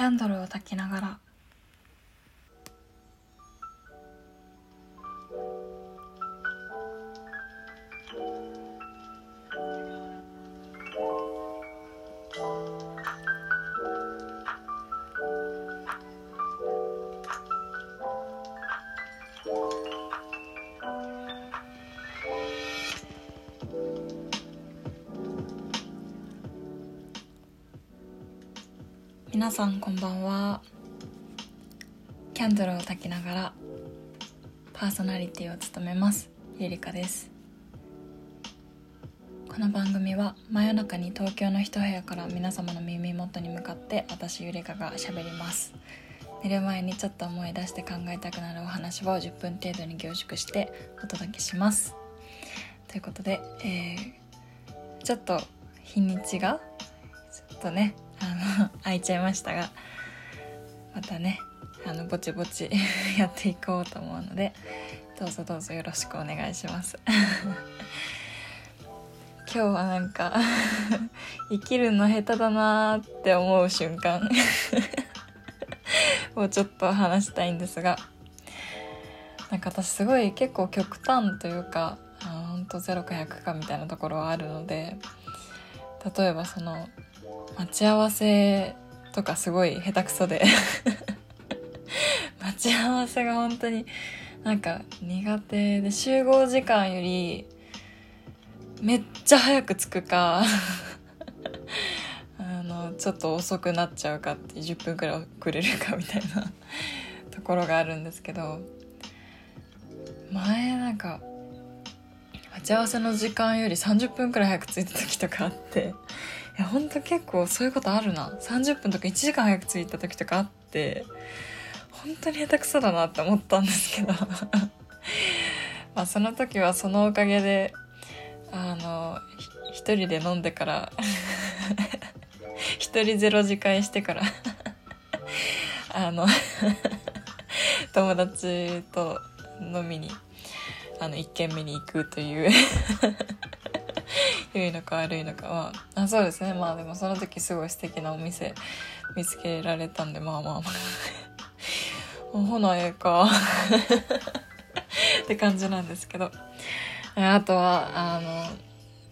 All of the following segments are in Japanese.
キャンドルを焚きながら皆さんこんばんは。キャンドルを焚きながらパーソナリティを務めます。ゆりかです。この番組は真夜中に東京の一部屋から皆様の耳元に向かって私ゆりかが喋ります。寝る前にちょっと思い出して考えたくなるお話を10分程度に凝縮してお届けします。ということで、えー、ちょっと日にちがちょっとねあの 空いちゃいましたがまたねあのぼちぼち やっていこうと思うのでどうぞどうぞよろしくお願いします。今日はなんか生きるの下手だなーって思う瞬間をちょっと話したいんですがなんか私すごい結構極端というかほんと0か100かみたいなところはあるので例えばその待ち合わせとかすごい下手くそで。待ち合わせが本当になんか苦手で集合時間よりめっちゃ早く着くか あのちょっと遅くなっちゃうかって10分くらい遅れるかみたいなところがあるんですけど前なんか待ち合わせの時間より30分くらい早く着いた時とかあってやほんと結構そういうことあるな。30分とか1時間早く着いた時とかあって本当に下手くそだなって思ったんですけど。まあその時はそのおかげであの一人で飲んでから 一人ゼロ次会してから あの友達と飲みにあの1軒目に行くという。良いのか悪いのか。はあそうですね。まあでもその時すごい素敵なお店見つけられたんでまあまあまあ。ほなええか。って感じなんですけど。あとはあの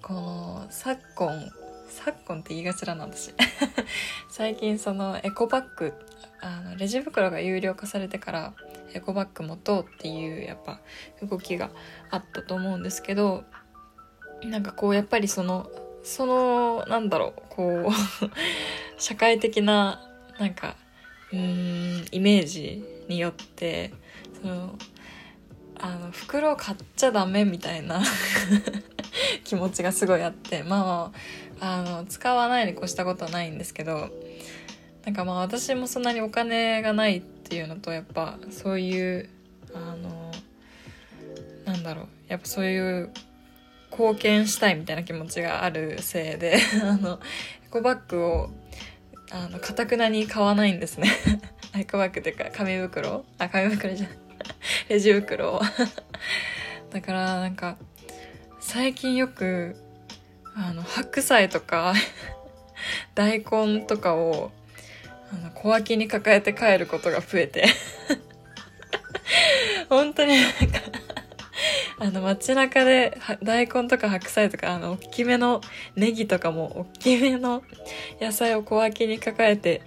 この昨今昨今って言いがちだな私。最近そのエコバッグあのレジ袋が有料化されてからエコバッグ持とうっていうやっぱ動きがあったと思うんですけどなんかこうやっぱりそのそのなんだろうこう 社会的ななんかうんイメージによってそのあの袋買っちゃダメみたいな 気持ちがすごいあってまああの使わないに越したことはないんですけどなんかまあ私もそんなにお金がないっていうのとやっぱそういうあのなんだろうやっぱそういう貢献したいみたいな気持ちがあるせいで あのエコバッグをあの、かたくなに買わないんですね。エコバッグっていうか、紙袋？あ、紙袋じゃん。レジ袋を。だから、なんか、最近よく、あの、白菜とか大根とかを、あの、小脇に抱えて帰ることが増えて本当になんかあの、街中で、大根とか白菜とか、あの、大きめのネギとかも、大きめの野菜を小脇に抱えて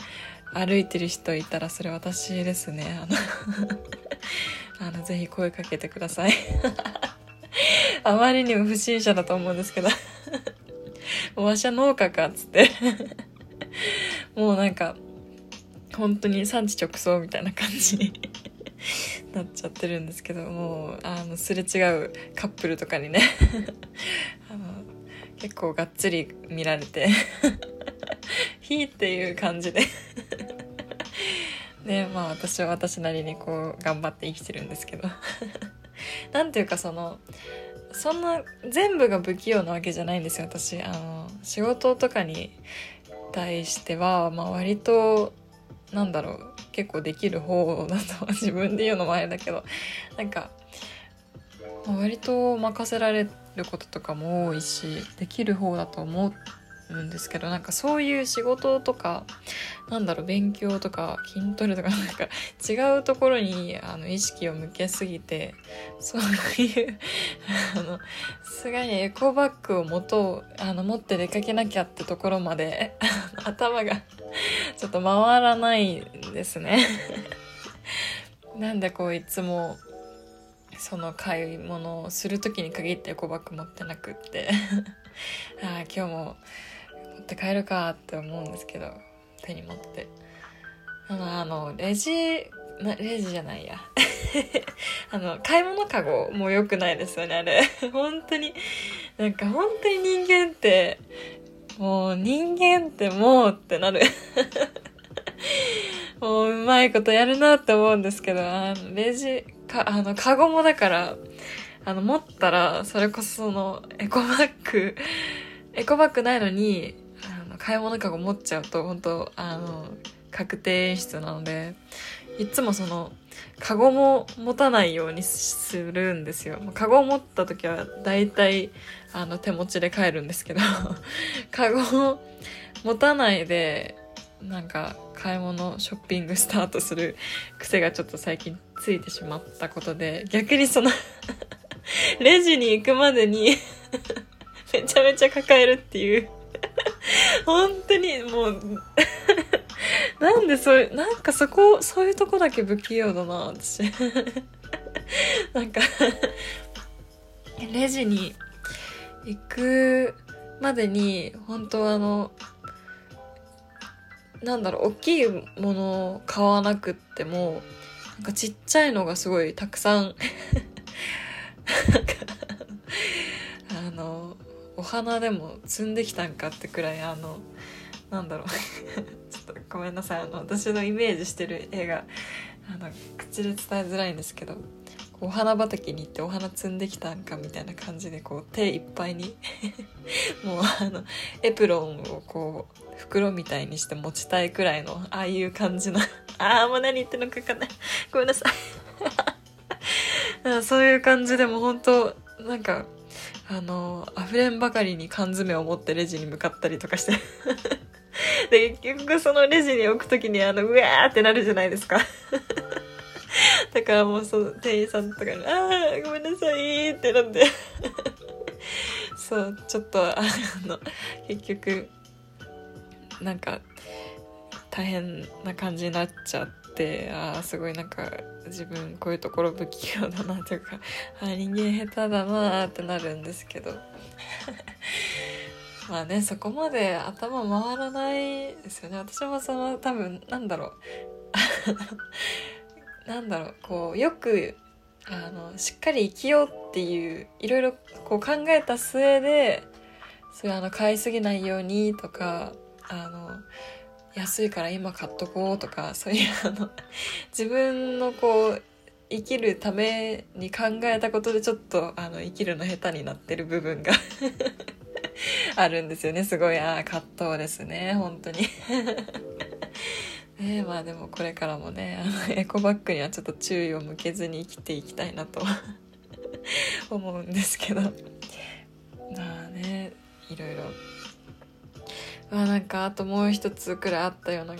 歩いてる人いたら、それ私ですね。あの あの、ぜひ声かけてください。あまりにも不審者だと思うんですけどもうわしは農家か、つってもうなんか、本当に産地直送みたいな感じなっちゃってるんですけどもうあのすれ違うカップルとかにね あの結構がっつり見られて「ひ」っていう感じで。でまあ私は私なりにこう頑張って生きてるんですけど。なんていうかそのそんな全部が不器用なわけじゃないんですよ私。あの仕事とかに対しては、まあ、割となんだろう結構できる方だと自分で言うのもあれだけどなんか割と任せられることとかも多いしできる方だと思っうんですけどなんかそういう仕事とかなんだろう勉強とか筋トレとかなんか違うところにあの意識を向けすぎてそういうあのすがにエコバッグを持とうあの持って出かけなきゃってところまで頭がちょっと回らないんですね。なんでこういつもその買い物をする時に限ってエコバッグ持ってなくって。あ今日もって帰るかって思うんですけど手に持って。あのあのレジなレジじゃないや。あの買い物かごも良くないですよねあれ。本当に。なんか本当に人間ってもう人間ってもうってなる。もううまいことやるなって思うんですけど、あの、レジ、か、あの、カゴもだから、あの、持ったら、それこそその、エコバッグ、エコバッグないのに、買い物カゴ持っちゃうと、本当あの、確定演出なので、いつもその、カゴも持たないようにするんですよ。カゴを持った時は、だいたい、あの、手持ちで帰るんですけど、カゴを持たないで、なんか買い物ショッピングスタートする癖がちょっと最近ついてしまったことで逆にその レジに行くまでに めちゃめちゃ抱えるっていう 本当にもう なんでそういうなんかそこそういうとこだけ不器用だな私。なんかレジに行くまでに本当あのなんだろう大きいものを買わなくってもなんかちっちゃいのがすごいたくさん。お花でも摘んできたんかってくらいあのなんだろう。ちょっとごめんなさい。あの私のイメージしてる絵があの口で伝えづらいんですけどお花畑に行ってお花摘んできたんかみたいな感じでこう手いっぱいに もうあのエプロンをこう袋みたいにして持ちたいくらいのああいう感じの。ああもう何言ってんのか分かんない。ごめんなさい。そういう感じでも本当なんかあの溢れんばかりに缶詰を持ってレジに向かったりとかして。で結局そのレジに置く時にあのうわーってなるじゃないですか。だからもうその店員さんとかに「ああごめんなさい」ってなって。そうちょっとあの結局なんか大変な感じになっちゃって。ああすごいなんか自分こういうところ不器用だなというか あ人間下手だなってなるんですけど。まあねそこまで頭回らないですよね。私もその多分なんだろう。なんだろう。こうよくあのしっかり生きようっていういろいろこう考えた末でそれあの買いすぎないようにとかあの安いから今買っとこうとかそういうあの 自分のこう生きるために考えたことでちょっとあの生きるの下手になってる部分が あるんですよね。すごいああ葛藤ですね。本当に。ねまあでもこれからもねあのエコバッグにはちょっと注意を向けずに生きていきたいなと思うんですけど。まあねいろいろあなんかあともう一つくらいあったような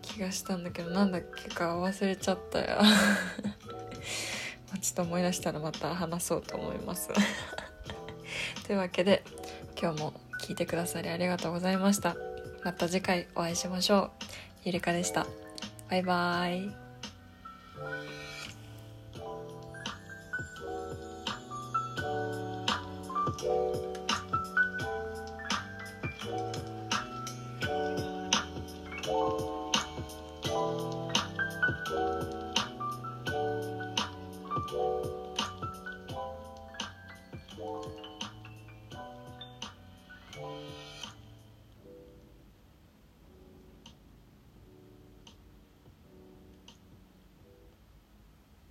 気がしたんだけどなんだっけか忘れちゃったよ。ちょっと思い出したらまた話そうと思います。というわけで今日も聞いてくださりありがとうございました。また次回お会いしましょう。ゆりかでした。バイバーイ。